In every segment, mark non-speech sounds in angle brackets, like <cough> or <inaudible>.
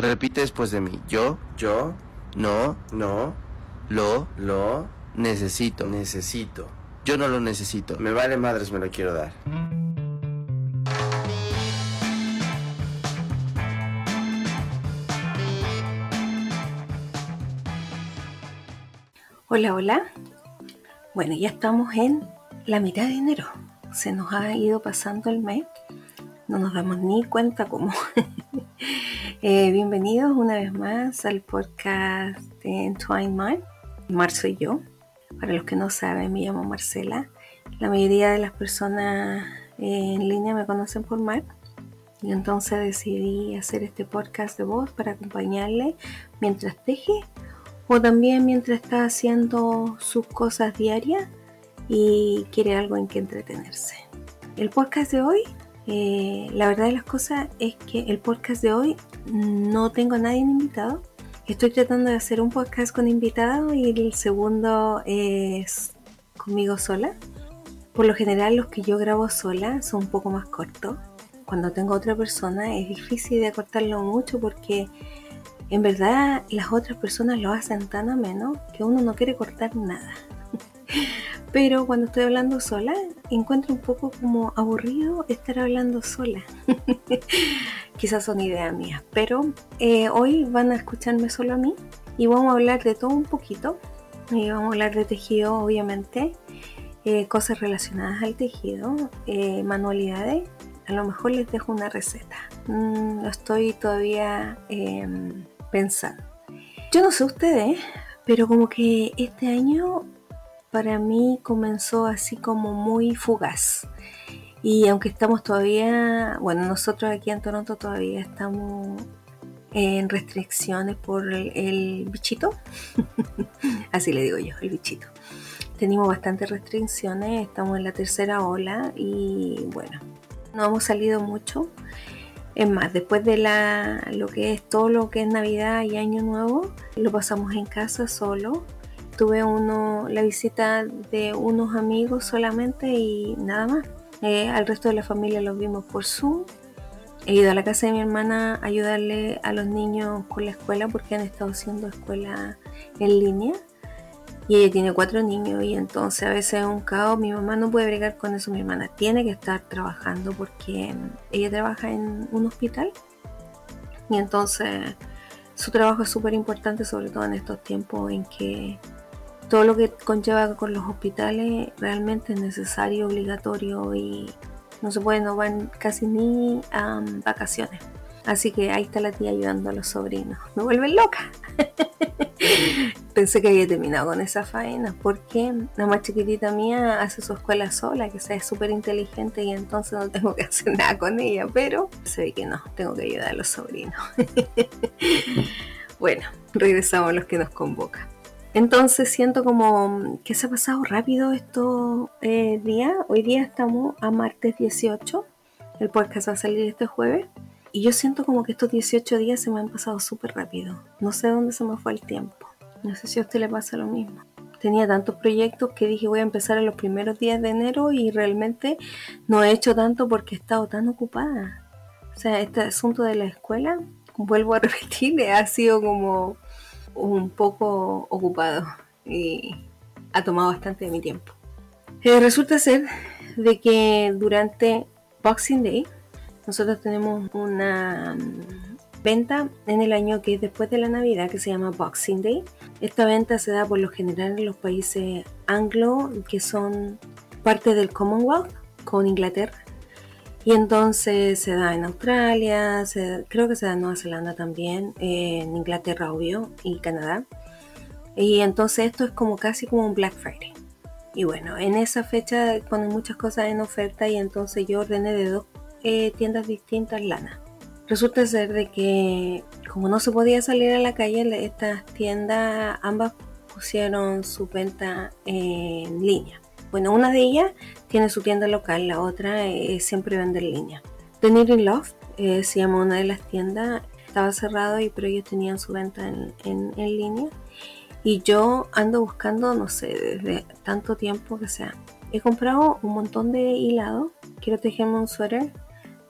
Repite después de mí. Yo Yo no no lo lo necesito. necesito. Yo no lo necesito. Me vale madres, me lo quiero dar. Hola, hola. Bueno, ya estamos en la mitad de enero. Se nos ha ido pasando el mes. No nos damos ni cuenta cómo. <laughs> Eh, bienvenidos una vez más al podcast de Entwine Mar. Mar soy yo. Para los que no saben, me llamo Marcela. La mayoría de las personas en línea me conocen por Mar. Y entonces decidí hacer este podcast de voz para acompañarle mientras teje o también mientras está haciendo sus cosas diarias y quiere algo en que entretenerse. El podcast de hoy, eh, la verdad de las cosas es que el podcast de hoy no tengo a nadie invitado. Estoy tratando de hacer un podcast con invitado y el segundo es conmigo sola. Por lo general los que yo grabo sola son un poco más cortos. Cuando tengo otra persona es difícil de cortarlo mucho porque en verdad las otras personas lo hacen tan ameno que uno no quiere cortar nada. <laughs> Pero cuando estoy hablando sola, encuentro un poco como aburrido estar hablando sola. <laughs> Quizás son ideas mías, pero eh, hoy van a escucharme solo a mí y vamos a hablar de todo un poquito. Y vamos a hablar de tejido, obviamente, eh, cosas relacionadas al tejido, eh, manualidades. A lo mejor les dejo una receta. Mm, lo estoy todavía em, pensando. Yo no sé ustedes, pero como que este año para mí comenzó así como muy fugaz. Y aunque estamos todavía, bueno, nosotros aquí en Toronto todavía estamos en restricciones por el, bichito, <laughs> así le digo yo, el bichito. Tenemos bastantes restricciones, estamos en la tercera ola y bueno, no hemos salido mucho. Es más, después de la, lo que es todo lo que es Navidad y Año Nuevo, lo pasamos en casa solo. Tuve uno, la visita de unos amigos solamente y nada más. Eh, al resto de la familia los vimos por Zoom. He ido a la casa de mi hermana a ayudarle a los niños con la escuela porque han estado haciendo escuela en línea. Y ella tiene cuatro niños y entonces a veces es un caos. Mi mamá no puede bregar con eso. Mi hermana tiene que estar trabajando porque ella trabaja en un hospital. Y entonces su trabajo es súper importante, sobre todo en estos tiempos en que todo lo que conlleva con los hospitales realmente es necesario, obligatorio y no se puede, no van casi ni a um, vacaciones. Así que ahí está la tía ayudando a los sobrinos. Me vuelven loca. <laughs> Pensé que había terminado con esa faena porque la más chiquitita mía hace su escuela sola, que sea, súper inteligente y entonces no tengo que hacer nada con ella, pero se que no, tengo que ayudar a los sobrinos. <laughs> bueno, regresamos a los que nos convocan. Entonces siento como que se ha pasado rápido estos eh, días. Hoy día estamos a martes 18. El podcast va a salir este jueves. Y yo siento como que estos 18 días se me han pasado súper rápido. No sé dónde se me fue el tiempo. No sé si a usted le pasa lo mismo. Tenía tantos proyectos que dije voy a empezar en los primeros días de enero y realmente no he hecho tanto porque he estado tan ocupada. O sea, este asunto de la escuela, vuelvo a <laughs> repetir, ha sido como un poco ocupado y ha tomado bastante de mi tiempo. Eh, resulta ser de que durante Boxing Day nosotros tenemos una mm, venta en el año que es después de la Navidad que se llama Boxing Day. Esta venta se da por lo general en los países anglo que son parte del Commonwealth con Inglaterra. Y entonces se da en Australia, se- creo que se da en Nueva Zelanda también, eh, en Inglaterra obvio y Canadá. Y entonces esto es como casi como un Black Friday. Y bueno, en esa fecha ponen muchas cosas en oferta y entonces yo ordené de dos eh, tiendas distintas lana. Resulta ser de que como no se podía salir a la calle, estas tiendas ambas pusieron su venta en línea. Bueno, una de ellas tiene su tienda local, la otra eh, siempre vende en línea. The Knitting Loft eh, se llama una de las tiendas, estaba cerrado y pero ellos tenían su venta en, en- en línea. Y yo ando buscando, no sé, desde tanto tiempo que sea. He comprado un montón de hilado, quiero tejerme un suéter,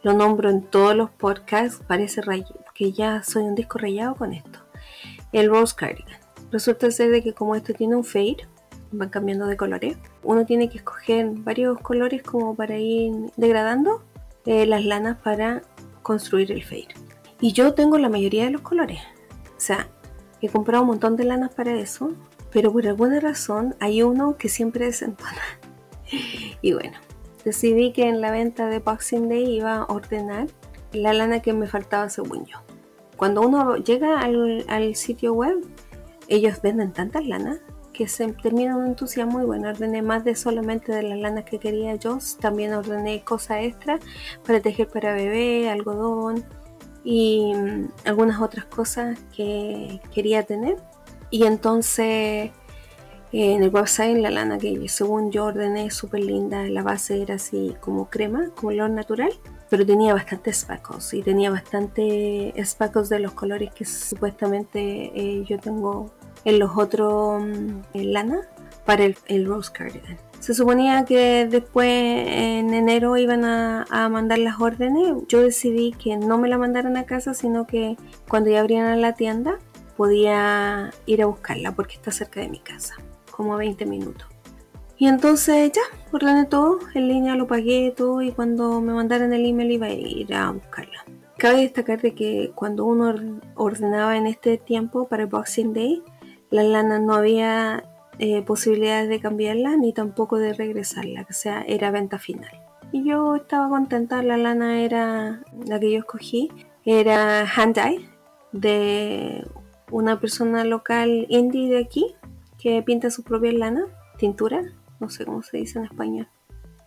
lo nombro en todos los podcasts, parece que ya soy un disco rayado con esto. El Rose Cardigan. Resulta ser de que como esto tiene un fade, van cambiando de colores, uno tiene que escoger varios colores como para ir degradando eh, las lanas para construir el fade. Y yo tengo la mayoría de los colores. O sea, he comprado un montón de lanas para eso, pero por alguna razón hay uno que siempre desentona. <laughs> y bueno, decidí que en la venta de Boxing Day iba a ordenar la lana que me faltaba según yo. Cuando uno llega al, al sitio web, ellos venden tantas lanas que se termina un entusiasmo y bueno, ordené más de solamente de las lanas que quería yo, también ordené cosas extra para tejer para bebé, algodón y mm, algunas otras cosas que quería tener. Y entonces en el website la lana que según yo ordené súper linda, la base era así como crema, color natural, pero tenía bastantes spackles y tenía bastante spackles de los colores que supuestamente eh, yo tengo en los otros mm, lana para el, Rose Cardigan. Se suponía que después en enero iban a, mandar las órdenes. Yo decidí que no me la mandaran a casa, sino que cuando ya abrieran la tienda podía ir a buscarla porque está cerca de mi casa, como a 20 minutos. Y entonces ya, ordené todo, en línea lo pagué todo y cuando me mandaran el email iba a ir a buscarla. Cabe destacar de que cuando uno ordenaba en este tiempo para el Boxing Day, la lana no había eh, posibilidades de cambiarla ni tampoco de regresarla, o sea, era venta final. Y yo estaba contenta, la lana era la que yo escogí, era hand de una persona local indie de aquí que pinta su propia lana, tintura, no sé cómo se dice en español,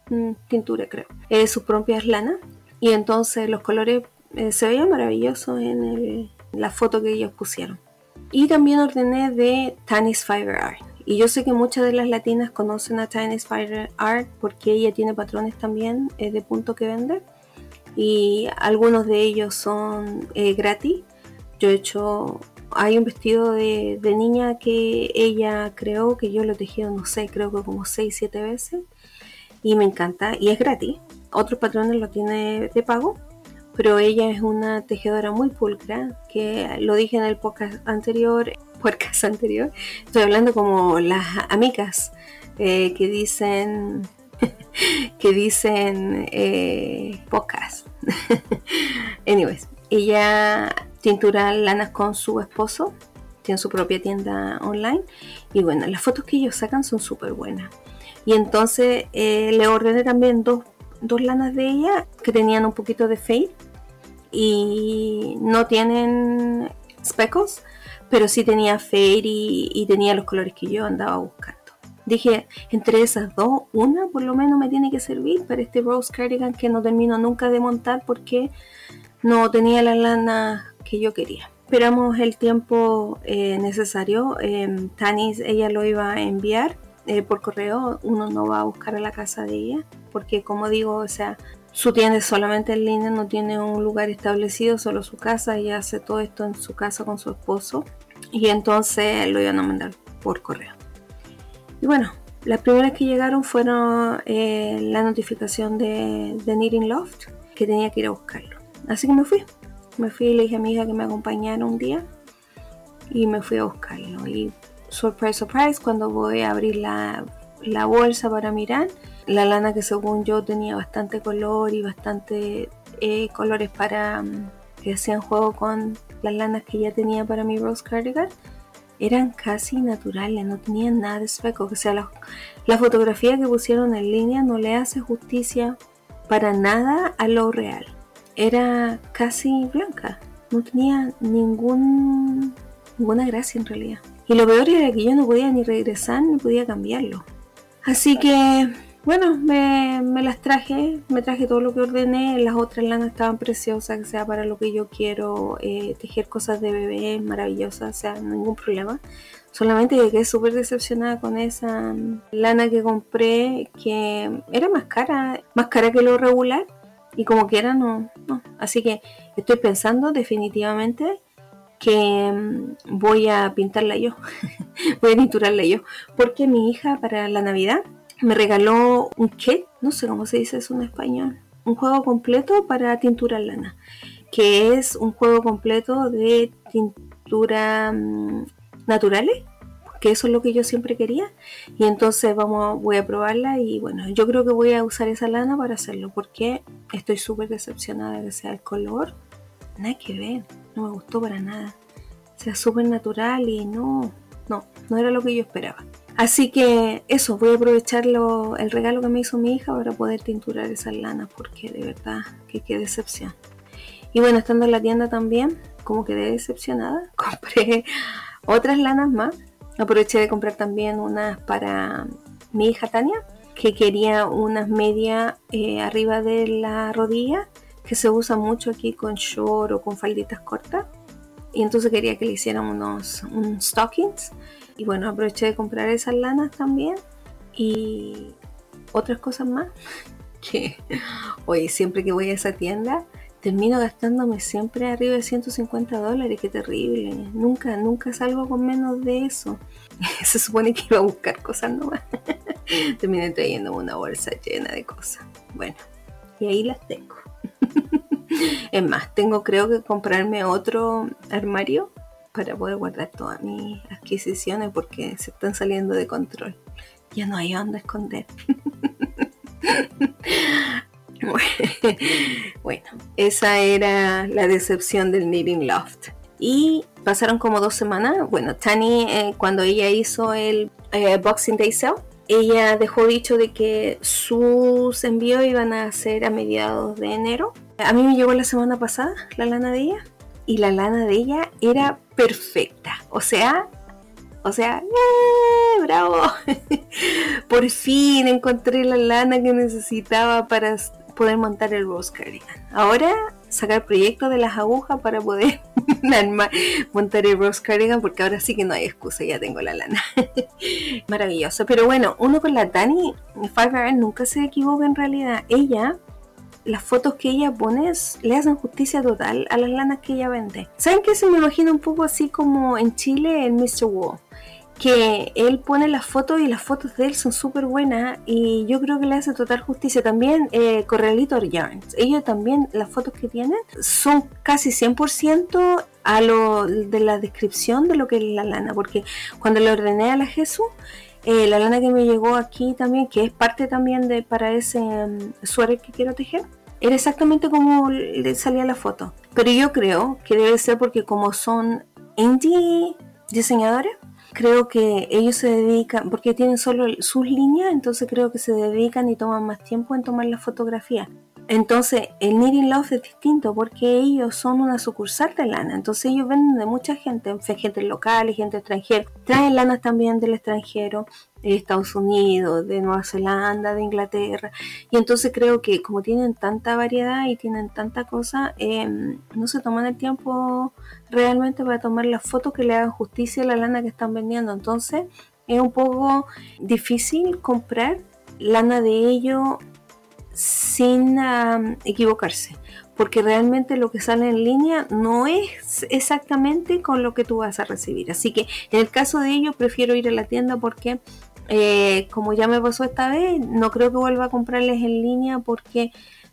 mm, tintura creo, eh, sus propias lanas y entonces los colores eh, se veían maravillosos en la foto que ellos pusieron. Y también ordené de Tanis Fiber Art. Y yo sé que muchas de las latinas conocen a Tanis Fiber Art porque ella tiene patrones también eh, de punto que vende. Y algunos de ellos son eh, gratis. Yo he hecho, hay un vestido de, niña que ella creó, que yo lo he tejido, no sé, creo que como 6, 7 veces. Y me encanta. Y es gratis. Otros patrones lo tiene de pago pero ella es una tejedora muy pulcra, que lo dije en el podcast anterior, <laughs> podcast anterior, estoy hablando como las amigas eh, que dicen <laughs> que dicen eh, podcast. <laughs> Anyways, ella tintura lanas con su esposo, tiene su propia tienda online y bueno, las fotos que ellos sacan son súper buenas. Y entonces eh, le ordené también dos, dos lanas de ella que tenían un poquito de fade y no tienen speckles, pero sí tenía fade y, tenía los colores que yo andaba buscando. Dije, entre esas dos, una por lo menos me tiene que servir para este Rose Cardigan que no termino nunca de montar porque no tenía la lana que yo quería. Esperamos el tiempo eh, necesario. Eh, Tanis, ella lo iba a enviar eh, por correo. Uno no va a buscar a la casa de ella porque, como digo, o sea, su tienda solamente en línea, no tiene un lugar establecido, solo su casa y hace todo esto en su casa con su esposo. Y entonces lo iban a mandar por correo. Y bueno, las primeras que llegaron fueron eh, la notificación de, de Knitting Loft, que tenía que ir a buscarlo. Así que me fui. Me fui y le dije a mi hija que me acompañara un día y me fui a buscarlo. Y surprise, surprise, cuando voy a abrir la, la bolsa para mirar, la lana que según yo tenía bastante color y bastante eh, colores para mm, que hacían juego con las lanas que ya tenía para mi Rose Cardigan eran casi naturales, no tenían nada de espejo. O sea, la, la, fotografía que pusieron en línea no le hace justicia para nada a lo real. Era casi blanca, no tenía ningún, ninguna gracia en realidad. Y lo peor era que yo no podía ni regresar ni podía cambiarlo. Así que bueno, me, las traje, me traje todo lo que ordené, las otras lanas estaban preciosas, que sea para lo que yo quiero, eh, tejer cosas de bebé maravillosas, o sea, ningún problema. Solamente que quedé súper decepcionada con esa lana que compré, que era más cara, más cara que lo regular, y como que era, no, no. Así que estoy pensando definitivamente que mm, voy a pintarla yo, <laughs> voy a tinturarla yo, porque mi hija para la Navidad me regaló un kit, no sé cómo se dice eso en español, un juego completo para tintura lana. que es un juego completo de tintura mm, naturales que eso es lo que yo siempre quería y entonces vamos voy a probarla y bueno yo creo que voy a usar esa lana para hacerlo porque estoy súper decepcionada de que sea el color nada que ver no me gustó para nada. O sea súper natural y no no no era lo que yo esperaba. Así que eso voy a aprovechar el regalo que me hizo mi hija para poder tinturar esas lanas porque de verdad que qué decepción. Y bueno estando en la tienda también como quedé decepcionada <laughs> compré otras lanas más. Aproveché de comprar también unas para mi hija Tania, que quería unas medias eh, arriba de la rodilla, que se usa mucho aquí con short o con falditas cortas. Y entonces quería que le hicieran unos, stockings. Y bueno, aproveché de comprar esas lanas también. Y otras cosas más. <laughs> Que, oye, siempre que voy a esa tienda, termino gastándome siempre arriba de 150 dólares, qué terrible. Nunca, nunca salgo con menos de eso. <laughs> Se supone que iba a buscar cosas nuevas. <laughs> Terminé trayendo una bolsa llena de cosas. Bueno, y ahí las tengo. <laughs> es más, tengo creo que comprarme otro armario para poder guardar todas mis adquisiciones porque se están saliendo de control. Ya no hay dónde esconder. <laughs> bueno, esa era la decepción del Knitting Loft. Y pasaron como dos semanas. Bueno, Tani, eh, cuando ella hizo el eh, Boxing Day Sale, ella dejó dicho de que sus envíos iban a ser a mediados de enero. A mí me llegó la semana pasada la lana de ella y la lana de ella era perfecta. O sea, o sea, ¡eh! ¡Bravo! <laughs> Por fin encontré la lana que necesitaba para poder montar el Rose. Ahora sacar proyectos de las agujas para poder <laughs> montar el Rose Cardigan porque ahora sí que no hay excusa, ya tengo la lana. <laughs> Maravilloso. Pero bueno, uno con la Dani, Fiverr nunca se equivoca en realidad. Ella las fotos que ella pone le hacen justicia total a las lanas que ella vende. ¿Saben qué? Se me imagina un poco así como en Chile en Mr. Wall que él pone las fotos y las fotos de él son súper buenas y yo creo que le hace total justicia. También eh, Corralito Yarns, ellos también, las fotos que tienen son casi 100% a lo de la descripción de lo que es la lana, porque cuando le ordené a la Jesús, eh, la lana que me llegó aquí también, que es parte también de para ese um, suéter que quiero tejer, era exactamente como le salía la foto. Pero yo creo que debe ser porque como son indie diseñadores, creo que ellos se dedican, porque tienen solo sus líneas, entonces creo que se dedican y toman más tiempo en tomar la fotografía. Entonces, el Knitting Love es distinto porque ellos son una sucursal de lana. Entonces, ellos venden de mucha gente, gente local y gente extranjera. Traen lanas también del extranjero de Estados Unidos, de Nueva Zelanda, de Inglaterra. Y entonces creo que como tienen tanta variedad y tienen tanta cosa, em, no se toman el tiempo realmente para tomar las fotos que le hagan justicia a la lana que están vendiendo. Entonces es un poco difícil comprar lana de ellos sin equivocarse porque realmente lo que sale en línea no es exactamente con lo que tú vas a recibir. Así que en el caso de ellos prefiero ir a la tienda porque eh, como ya me pasó esta vez, no creo que vuelva a comprarles en línea porque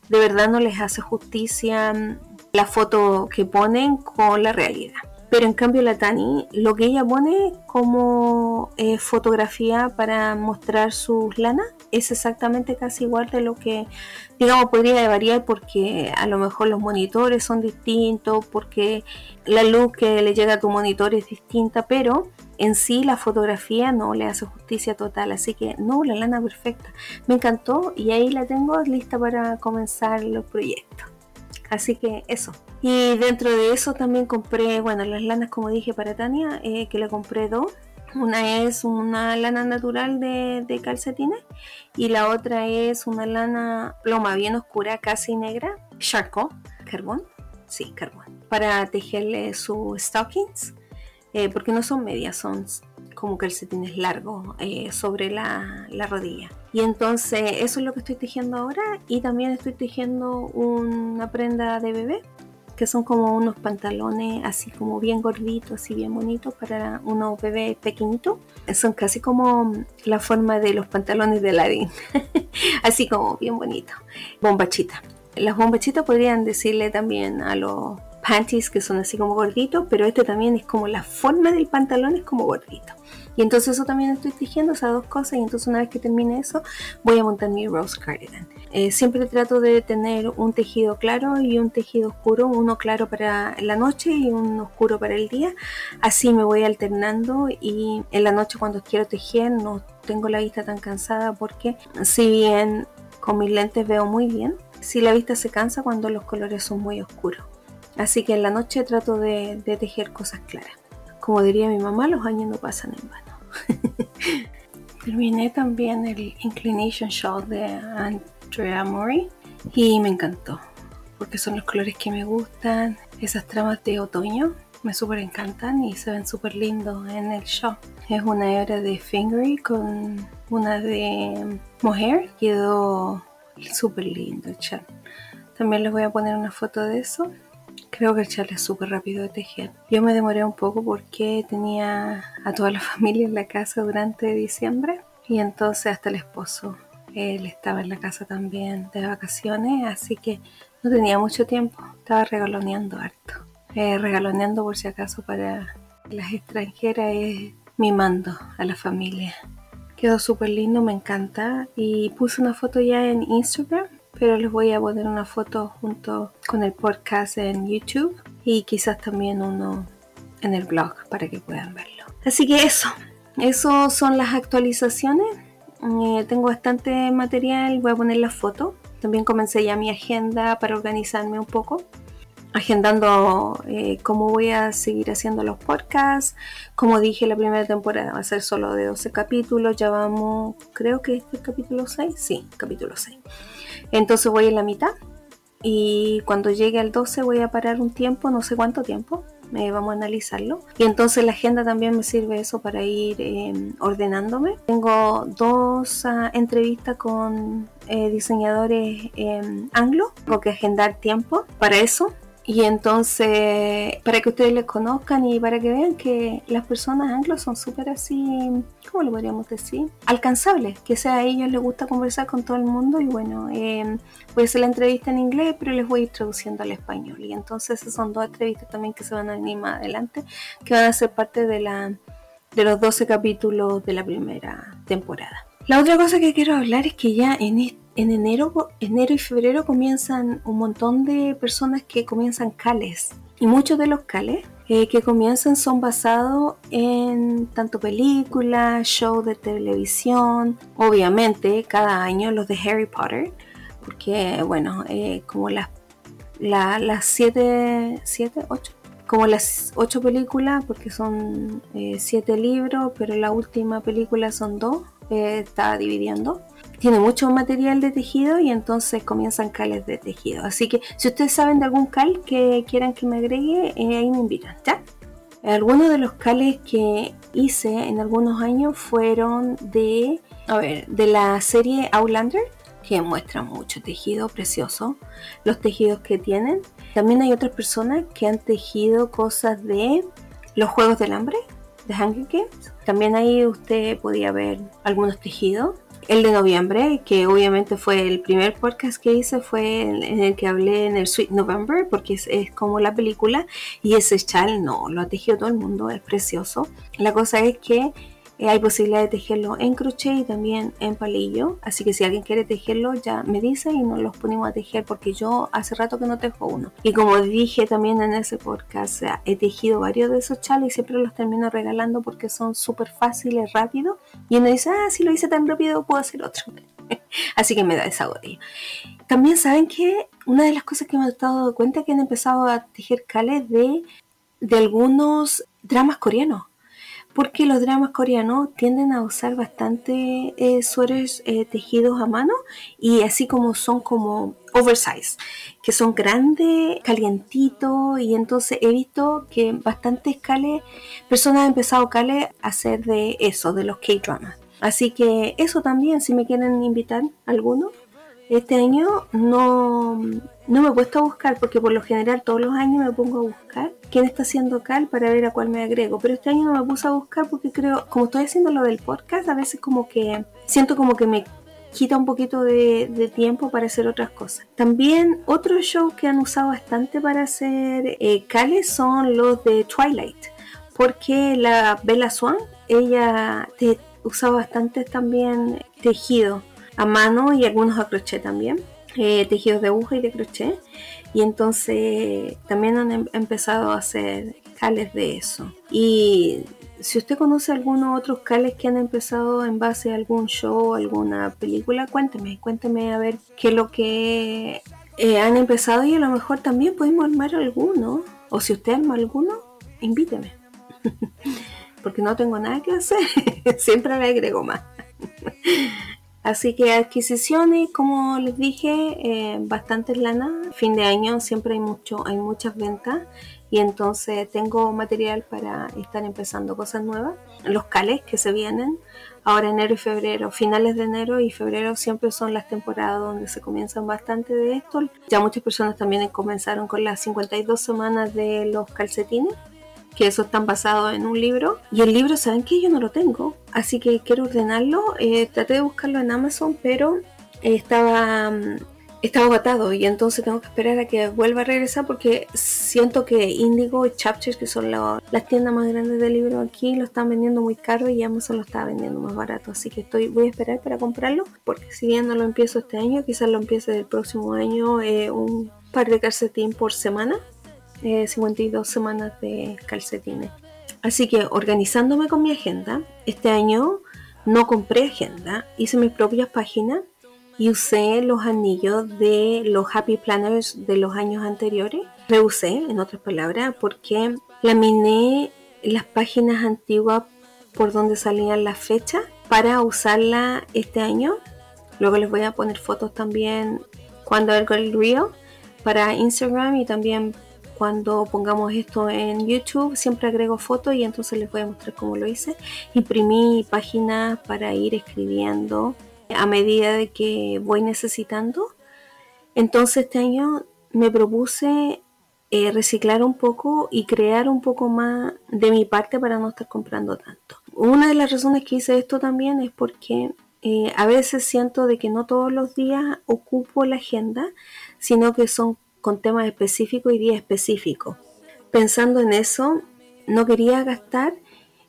de verdad no les hace justicia mm, la foto que ponen con la realidad. Pero en cambio la Tani, lo que ella pone como eh, fotografía para mostrar sus lanas es exactamente casi igual de lo que, digamos, podría variar porque a lo mejor los monitores son distintos, porque la luz que le llega a tu monitor es distinta, pero en sí la fotografía no le hace justicia total, así que no, la lana perfecta. Me encantó y ahí la tengo lista para comenzar los proyectos. Así que eso. Y dentro de eso también compré, bueno, las lanas como dije para Tania, eh, que le compré dos. Una es una lana natural de, calcetines y la otra es una lana ploma bien oscura, casi negra, charcoal, carbón, sí, carbón, para tejerle sus stockings eh, porque no son medias, son como calcetines largos eh, sobre la, rodilla. Y entonces eso es lo que estoy tejiendo ahora y también estoy tejiendo una prenda de bebé que son como unos pantalones así como bien gorditos, así bien bonitos para unos bebés pequeñitos. Son casi como la forma de los pantalones de Aladdin, <laughs> así como bien bonitos, bombachita. Las bombachitas podrían decirle también a los panties que son así como gorditos, pero este también es como la forma del pantalón es como gordito. Y entonces eso también estoy tejiendo, esas dos cosas, y entonces una vez que termine eso, voy a montar mi rose cardigan. Eh, siempre trato de tener un tejido claro y un tejido oscuro, uno claro para la noche y uno oscuro para el día. Así me voy alternando y en la noche cuando quiero tejer no tengo la vista tan cansada porque si bien con mis lentes veo muy bien, si la vista se cansa cuando los colores son muy oscuros. Así que en la noche trato de, de tejer cosas claras. Como diría mi mamá, los años no pasan en vano. <laughs> Terminé también el Inclination Shawl de Andrea Mori y me encantó porque son los colores que me gustan, esas tramas de otoño me súper encantan y se ven súper lindos en el shawl. Es una hebra de Fingery con una de Mohair, quedó súper lindo el chal. También les voy a poner una foto de eso Creo que el chal es súper rápido de tejer. Yo me demoré un poco porque tenía a toda la <laughs> familia en la casa durante diciembre y entonces hasta el esposo. Él estaba en la casa también de vacaciones, así que no tenía mucho tiempo. Estaba regaloneando harto. Eh, regaloneando por si acaso para las extranjeras es mimando a la familia. Quedó súper lindo, me encanta. Y puse una foto ya en Instagram pero les voy a poner una foto junto con el podcast en YouTube y quizás también uno en el blog para que puedan verlo. Así que eso, eso son las actualizaciones. Eh, tengo bastante material, voy a poner la foto. También comencé ya mi agenda para organizarme un poco, agendando eh, cómo voy a seguir haciendo los podcasts. Como dije, la primera temporada va a ser solo de 12 capítulos, ya vamos, creo que este es el capítulo 6, sí, capítulo 6. Entonces voy en la mitad y cuando llegue al 12 voy a parar un tiempo, no sé cuánto tiempo, me vamos a analizarlo. Y entonces la agenda también me sirve eso para ir em, ordenándome. Tengo dos ah, entrevistas con eh, diseñadores anglo, tengo que agendar tiempo para eso. Y entonces, para que ustedes les conozcan y para que vean que las personas anglos son súper así, ¿cómo lo podríamos decir? Alcanzables, que sea a ellos les gusta conversar con todo el mundo y bueno, eh, voy a hacer la entrevista en inglés, pero les voy a ir traduciendo al español. Y entonces esas son dos entrevistas también que se van a venir más adelante, que van a ser parte de, la, de los 12 capítulos de la primera temporada. La otra cosa que quiero hablar es que ya en este en enero, enero y febrero comienzan un montón de personas que comienzan cales. Y muchos de los cales eh, que comienzan son basados en tanto películas, shows de televisión, obviamente cada año los de Harry Potter, porque bueno, eh, como las, siete, siete, ocho, como las ocho películas, porque son eh, siete libros, pero la última película son dos, está dividiendo tiene mucho material de tejido y entonces comienzan cales de tejido. Así que si ustedes saben de algún cal que quieran que me agregue, eh, ahí me invitan, ¿ya? Algunos de los cales que hice en algunos años fueron de, a ver, de la serie Outlander, que muestra mucho tejido precioso, los tejidos que tienen. También hay otras personas que han tejido cosas de los Juegos del Hambre, de Hunger Games. También ahí usted podía ver algunos tejidos el de noviembre, que obviamente fue el primer podcast que hice, fue en, el que hablé en el Sweet November, porque es, es, como la película, y ese chal no, lo ha tejido todo el mundo, es precioso. La cosa es que eh, hay posibilidad de tejerlo en crochet y también en palillo. Así que si alguien quiere tejerlo, ya me dice y nos los ponemos a tejer porque yo hace rato que no tejo uno. Y como dije también en ese podcast, he tejido varios de esos chales y siempre los termino regalando porque son súper fáciles, rápidos. Y uno dice, ah, si lo hice tan rápido, puedo hacer otro. <laughs> Así que me da esa godilla. También saben que una de las cosas que me he dado cuenta es que han empezado a tejer cales de, de algunos dramas coreanos porque los dramas coreanos tienden a usar bastante eh, suéteres eh, tejidos a mano y así como son como oversize, que son grandes, calientitos y entonces he visto que bastantes cales, personas han empezado cales a hacer de eso, de los K-dramas. Así que eso también, si me quieren invitar alguno, este año no, no me he puesto a buscar porque por lo general todos los años me pongo a buscar quién está haciendo cal para ver a cuál me agrego. Pero este año no me puse a buscar porque creo, como estoy haciendo lo del podcast, a veces como que siento como que me quita un poquito de, tiempo para hacer otras cosas. También otros shows que han usado bastante para hacer eh, cales son los de Twilight, porque la Bella Swan, ella te usaba bastante también tejido a mano y algunos a crochet también. Eh, tejidos de aguja y de crochet y entonces también han em-, empezado a hacer cales de eso y si usted conoce algunos otros cales que han empezado en base a algún show, alguna película, cuénteme, cuénteme a ver qué es lo que eh, han empezado y a lo mejor también podemos armar alguno. O si usted arma alguno, invíteme. <laughs> Porque no tengo nada que hacer, <laughs> siempre le agrego más. <laughs> Así que adquisiciones, como les dije, eh, bastantes lana. Fin de año siempre hay mucho, hay muchas ventas y entonces tengo material para estar empezando cosas nuevas. Los cales que se vienen ahora enero y febrero, finales de enero y febrero siempre son las temporadas donde se comienzan bastante de esto. Ya muchas personas también comenzaron con las 52 semanas de los calcetines que eso están basados en un libro. Y el libro, ¿saben que Yo no lo tengo, así que quiero ordenarlo. Eh, traté de buscarlo en Amazon, pero estaba mm, estaba agotado y entonces tengo que esperar a que vuelva a regresar porque siento que Indigo y Chapters, que son las tiendas más grandes de libros aquí, lo están vendiendo muy caro y Amazon lo está vendiendo más barato. Así que estoy, voy a esperar para comprarlo porque si bien no lo empiezo este año, quizás lo empiece el próximo año, eh, un par de calcetines por semana, 52 eh, semanas de calcetines. Así que organizándome con mi agenda, este año no compré agenda, hice mis propias páginas y usé los anillos de los Happy Planners de los años anteriores. Reusé, en otras palabras, porque laminé las páginas antiguas por donde salían las fechas para usarla este año. Luego les voy a poner fotos también cuando hago el reel para Instagram y también cuando pongamos esto en YouTube siempre agrego fotos y entonces les voy a mostrar cómo lo hice. Imprimí páginas para ir escribiendo a medida de que voy necesitando. Entonces este año me propuse eh, reciclar un poco y crear un poco más de mi parte para no estar comprando tanto. Una de las razones que hice esto también es porque eh, a veces siento de que no todos los días ocupo la agenda, sino que son con temas específicos y días específicos. Pensando en eso, no quería gastar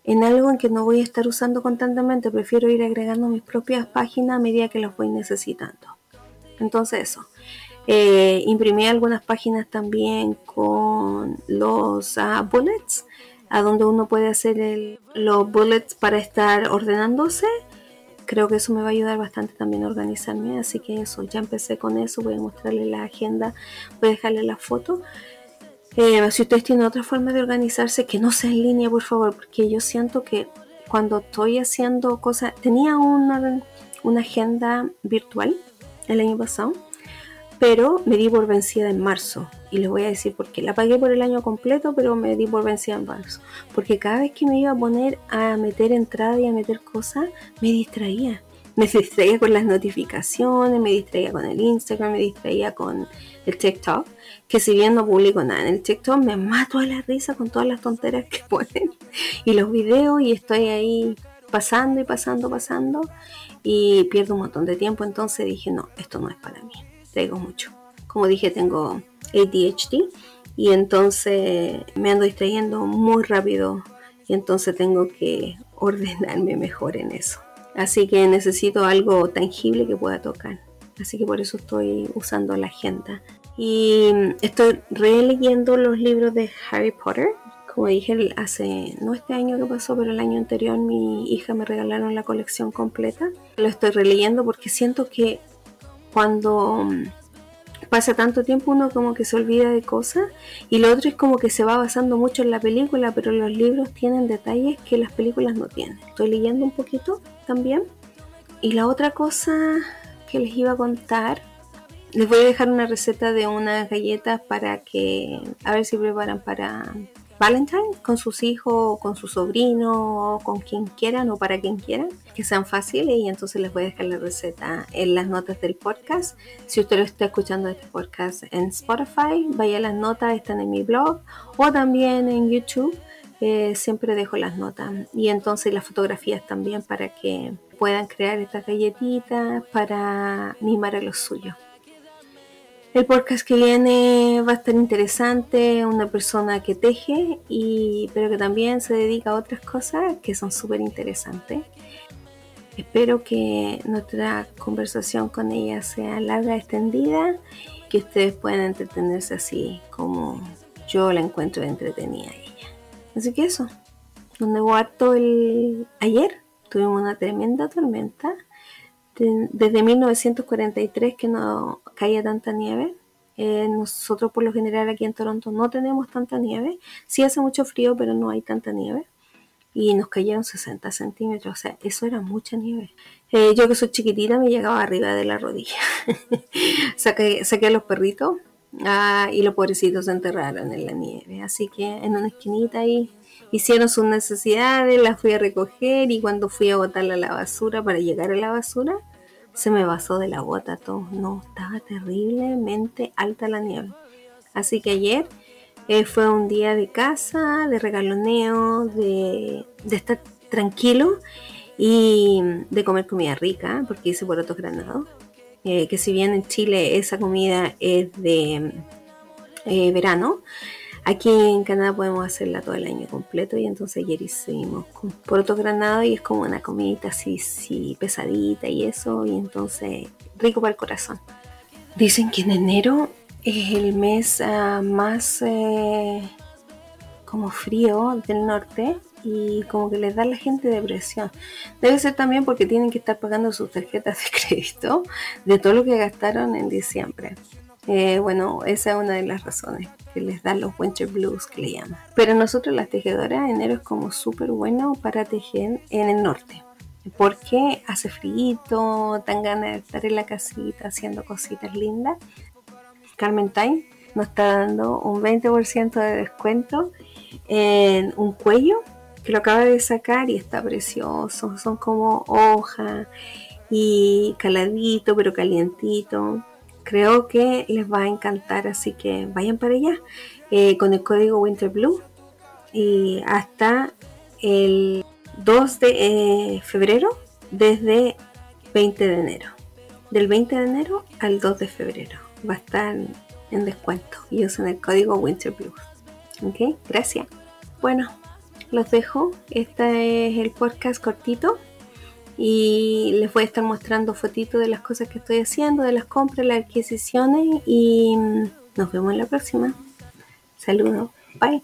en algo en que no voy a estar usando constantemente, prefiero ir agregando mis propias páginas a medida que las voy necesitando. Entonces eso. Eh, imprimí algunas páginas también con los ah, bullets, a donde uno puede hacer los bullets para estar ordenándose. Creo que eso me va a ayudar bastante también a organizarme, así que eso, ya empecé con eso, voy a mostrarle la agenda, voy a dejarle la foto. Eh, si ustedes tienen otra forma de organizarse que no sea en línea, por favor, porque yo siento que cuando estoy haciendo cosas, tenía una, una agenda virtual el año pasado, pero me di por vencida en marzo. Y les voy a decir por qué. La pagué por el año completo, pero me di por vencida en marzo. Porque cada vez que me iba a poner a meter entrada y a meter cosas, me distraía. Me <laughs> distraía con las notificaciones, me distraía con el Instagram, me distraía con el TikTok que si bien no publico nada en el TikTok, me mato a la risa con todas las tonteras que <laughs> ponen y los videos y estoy ahí pasando y pasando, pasando y pierdo un montón de tiempo. Entonces dije, no, esto no es para mí, traigo mucho. Como dije, tengo ADHD y entonces me ando distrayendo muy rápido y entonces tengo que <laughs> ordenarme mejor en eso. Así que necesito algo tangible que pueda tocar. Así que por eso estoy usando la agenda y estoy releyendo los libros de Harry Potter. Como dije hace, no este año que pasó, pero el año anterior mi hija me regalaron la colección completa. Lo estoy releyendo porque siento que cuando mm, pasa tanto tiempo uno como que se olvida de cosas y lo otro es como que se va basando mucho en la película, pero los libros tienen detalles que las películas no tienen. Estoy leyendo un poquito también. Y la otra cosa que les iba a contar les voy a dejar una receta de unas galletas para que, a ver si preparan para Valentine con sus hijos, con su sobrino, con quien quieran o para quien quieran, que sean fáciles y entonces les voy a dejar la receta en las notas del podcast. Si usted lo está escuchando este podcast en Spotify, vaya a las notas, están en mi blog o también en YouTube. eh, siempre dejo las notas y entonces las fotografías también para que puedan crear estas galletitas para animar a los suyos. El podcast que viene va a estar interesante, una persona que teje, y, pero que también se dedica a otras cosas que son súper interesantes. Espero que nuestra conversación con ella sea larga, extendida, que ustedes puedan entretenerse así como yo la encuentro entretenida a ella. Así que eso, donde harto el ayer tuvimos una tremenda tormenta desde 1943 que no caía tanta nieve. Eh, nosotros por lo general aquí en Toronto no tenemos tanta nieve. Sí hace mucho frío, pero no hay tanta nieve. Y nos cayeron 60 centímetros, o sea, eso era mucha nieve. Eh, yo que soy chiquitita me llegaba arriba de la rodilla. <laughs> saqué, saqué a los perritos ah, y los pobrecitos se enterraron en la nieve. Así que en una esquinita ahí hicieron sus necesidades, las fui a recoger y cuando fui a botarla a la basura para llegar a la basura, se me basó de la bota todo. No, estaba terriblemente alta la nieve. Así que ayer eh, fue un día de casa, de regaloneo, de, estar tranquilo y de comer comida rica, porque hice porotos granados. Eh, que si bien en Chile esa comida es de eh, verano, Aquí en Canadá podemos hacerla todo el año completo y entonces ayer hicimos con porotos granados y es como una comidita así, sí, pesadita y eso y entonces rico para el corazón. Dicen que en enero es el mes ah, más eh, como frío del norte y como que les da a la gente depresión. Debe ser también porque tienen que estar pagando sus tarjetas de <laughs> crédito de todo lo que gastaron en diciembre. Eh, bueno, esa es una de las razones que les dan los winter blues que le llaman. Pero nosotros las tejedoras, enero es como súper bueno para tejer en el norte. Porque hace frío, tan ganas de estar en la casita haciendo cositas lindas. Carmen Time nos está dando un 20% de descuento en un cuello que lo acaba de sacar y está precioso. Son como hoja y caladito, pero calientito creo que les va a encantar, así que vayan para allá eh, con el código Winter Blue y hasta el 2 de eh, febrero desde 20 de enero. Del 20 de enero al 2 de febrero va a estar en descuento y usen el código Winter Blue. Ok, gracias. Bueno, los dejo. Este es el podcast cortito y les voy a estar mostrando fotitos de las cosas que estoy haciendo, de las compras, las adquisiciones y nos vemos en la próxima. Saludos, bye.